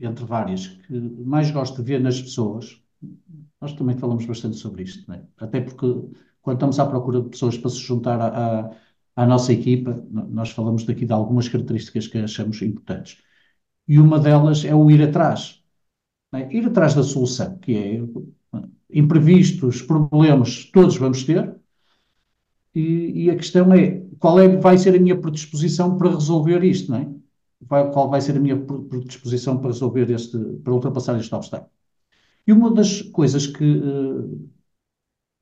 entre várias, que mais gosto de ver nas pessoas, nós também falamos bastante sobre isto, é? Até porque quando estamos à procura de pessoas para se juntar à, à, nossa equipa, nós falamos daqui de algumas características que achamos importantes. E uma delas é o ir atrás, é? Ir atrás da solução, que é imprevistos, problemas, todos vamos ter, e, e a questão é qual é vai ser a minha predisposição para resolver isto, não é? Vai- qual vai ser a minha pre- predisposição para resolver este, para ultrapassar este obstáculo? E uma das coisas que eh,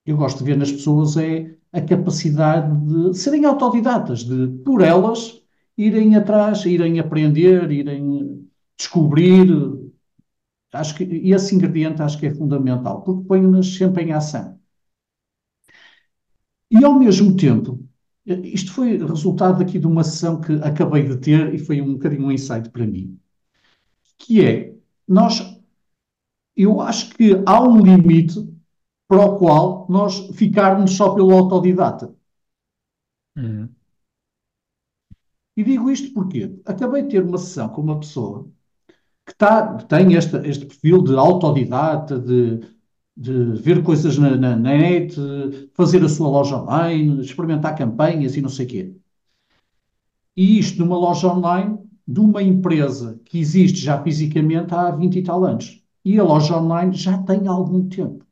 eu gosto de ver nas pessoas é a capacidade de serem autodidatas, de, por elas, irem atrás, irem aprender, irem descobrir. Acho que esse ingrediente acho que é fundamental, porque põe-nas sempre em ação. E ao mesmo tempo, isto foi resultado aqui de uma sessão que acabei de ter e foi um bocadinho um insight para mim, que é, nós, eu acho que há um limite para o qual nós ficarmos só pelo autodidata. Uhum. E digo isto porque acabei de ter uma sessão com uma pessoa que tá, tem este, este perfil de autodidata, de, de ver coisas na, na net, fazer a sua loja online, experimentar campanhas e não sei o quê. E isto numa loja online de uma empresa que existe já fisicamente há 20 e tal anos. E a loja online já tem algum tempo.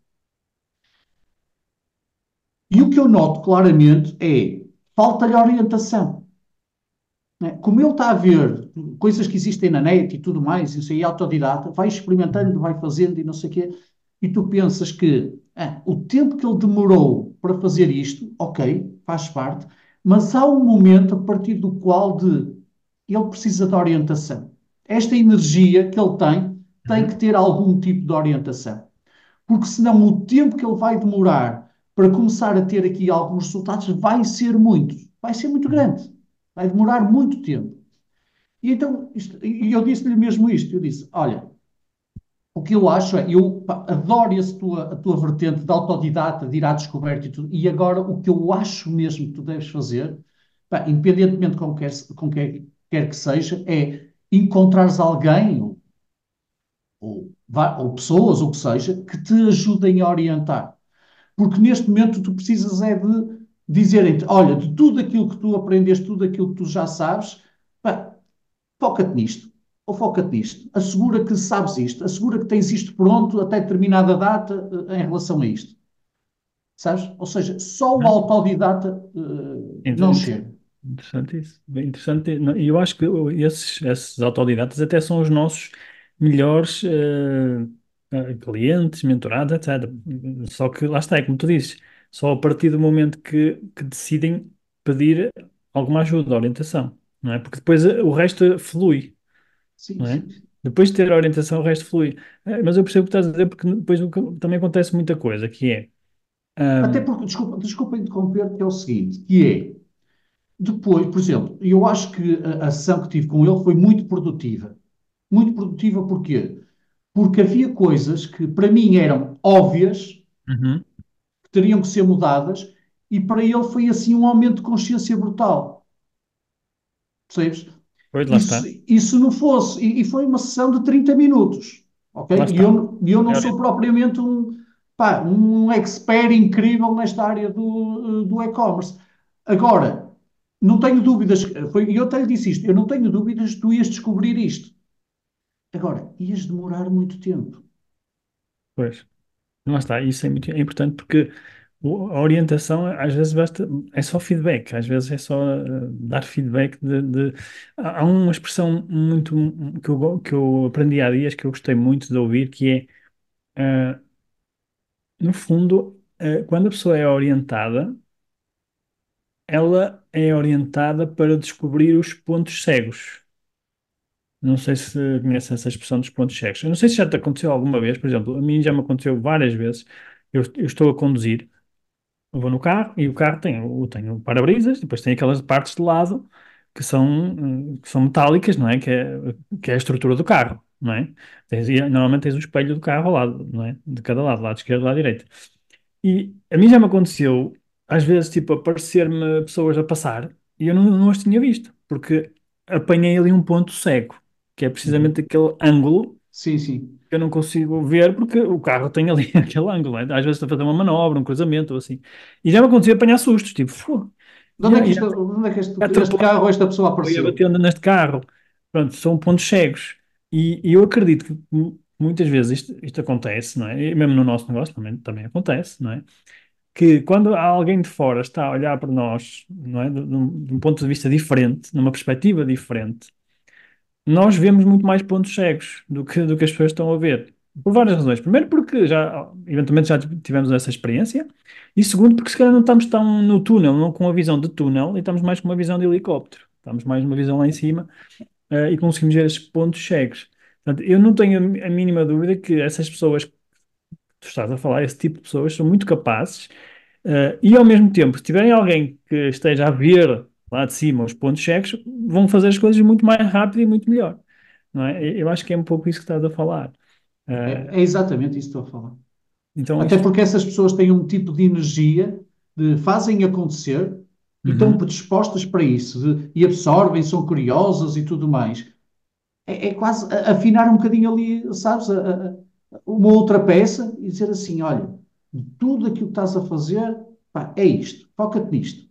E o que eu noto claramente é falta-lhe orientação. né? Como ele está a ver coisas que existem na net e tudo mais, isso aí é autodidata, vai experimentando, vai fazendo e não sei o quê, e tu pensas que ah, o tempo que ele demorou para fazer isto, ok, faz parte, mas há um momento a partir do qual de ele precisa de orientação. Esta energia que ele tem tem que ter algum tipo de orientação. Porque senão o tempo que ele vai demorar para começar a ter aqui alguns resultados vai ser muito, vai ser muito grande, vai demorar muito tempo. E então, isto- e eu disse-lhe mesmo isto, eu disse, olha, o que eu acho é, eu adoro esse tua, a tua vertente de autodidata, de ir à descoberta e tudo, e agora o que eu acho mesmo que tu deves fazer, pá, independentemente com quer, com quem quer que seja, é encontrares alguém, ou, ou, ou pessoas, ou o que seja, que te ajudem a orientar. Porque neste momento tu precisas é de dizerem-te, olha, de tudo aquilo que tu aprendeste, tudo aquilo que tu já sabes, pá, foca-te nisto, ou foca-te nisto. Assegura que sabes isto, assegura que tens isto pronto até determinada data eh, em relação a isto. Sabes? Ou seja, só o autodidata eh, não Então, chega. Interessante isso. Bem interessante. E eu acho que esses, esses autodidatas até são os nossos melhores eh, clientes, mentorados, etc. Só que lá está, é como tu dizes, só a partir do momento que, que decidem pedir alguma ajuda, orientação, não é? Porque depois o resto flui, Sim, não é? sim. Depois de ter a orientação, o resto flui. Eh, Mas eu percebo o que estás a dizer, porque depois também acontece muita coisa, que é. Até ahm, porque, desculpa, desculpa interromper, que é o seguinte, que é, depois, por exemplo, eu acho que a, a sessão que tive com ele foi muito produtiva. Muito produtiva porquê? Porque havia coisas que para mim eram óbvias, uhum, que teriam que ser mudadas, e para ele foi assim um aumento de consciência brutal. Percebes? Pois lá está. se não fosse, e, e foi uma sessão de 30 minutos, ok? E eu, eu não É sou propriamente um, pá, um expert incrível nesta área do, do e-commerce. Agora, não tenho dúvidas, foi, e eu até lhe disse isto, eu não tenho dúvidas que tu ias descobrir isto. Agora, ias demorar muito tempo. Pois. Lá está, isso é muito é importante porque a orientação às vezes basta, é só feedback, às vezes é só eh, dar feedback de, de- Há uma expressão muito que eu, que eu aprendi há dias que eu gostei muito de ouvir, que é, eh, no fundo, eh, quando a pessoa é orientada, ela é orientada para descobrir os pontos cegos, Não sei se conhece essa expressão dos pontos cegos. Eu não sei se já te aconteceu alguma vez, por exemplo, a mim já me aconteceu várias vezes. Eu, eu estou a conduzir, vou no carro e o carro tem, o- tem o para-brisas, depois tem aquelas partes de lado que são, eh, que são metálicas, não é? Que é, que é a estrutura do carro, não é? Tens- e normalmente tens o espelho do carro ao lado, não é? De cada lado, lado esquerdo e lado direito. E a mim já me aconteceu, às vezes, tipo, aparecer-me pessoas a passar e eu não, não as tinha visto, porque apanhei ali um ponto cego, que é Uhum. precisamente aquele ângulo Sim, sim. eu não consigo ver porque o carro tem ali aquele ângulo, né? Às vezes estou a fazer uma manobra, um cruzamento ou assim. E já me aconteceu apanhar sustos, tipo, "Fu", De onde é de onde é que este, este carro, esta pessoa apareceu? batendo neste carro. Pronto, são pontos cegos. E, e eu acredito que mu- muitas vezes isto, isto acontece, não é? E mesmo no nosso negócio também, também acontece, não é? que quando alguém de fora está a olhar para nós, não é? De, de um, de um ponto de vista diferente, numa perspectiva diferente, nós vemos muito mais pontos cegos do que, do que as pessoas estão a ver. Por várias razões. Primeiro, porque já, eventualmente, já tivemos essa experiência. E segundo, porque se calhar não estamos tão no túnel, não com a visão de túnel, e estamos mais com uma visão de helicóptero. Estamos mais numa visão lá em cima, eh, e conseguimos ver esses pontos cegos. Portanto, eu não tenho a, a mínima dúvida que essas pessoas que tu estás a falar, esse tipo de pessoas, são muito capazes Uh, e ao mesmo tempo, se tiverem alguém que esteja a ver lá de cima os pontos cegos, vão fazer as coisas muito mais rápido e muito melhor, não é? Eu acho que é um pouco isso que estás a falar. É, Uh, é exatamente isso que estou a falar. então Até isto. porque essas pessoas têm um tipo de energia, de fazem acontecer e estão Uhum, predispostas para isso, de- e absorvem, são curiosas e tudo mais. É, é quase afinar um bocadinho ali, sabes, a- a- uma outra peça e dizer assim: olha, tudo aquilo que estás a fazer, pá, é isto, foca-te nisto.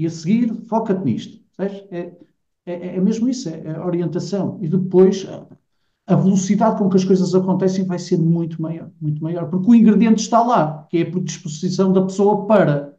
E a seguir, foca-te nisto. É, é, é mesmo isso, é, a orientação. E depois a velocidade com que as coisas acontecem vai ser muito maior, muito maior, porque o ingrediente está lá, que é a predisposição da pessoa para.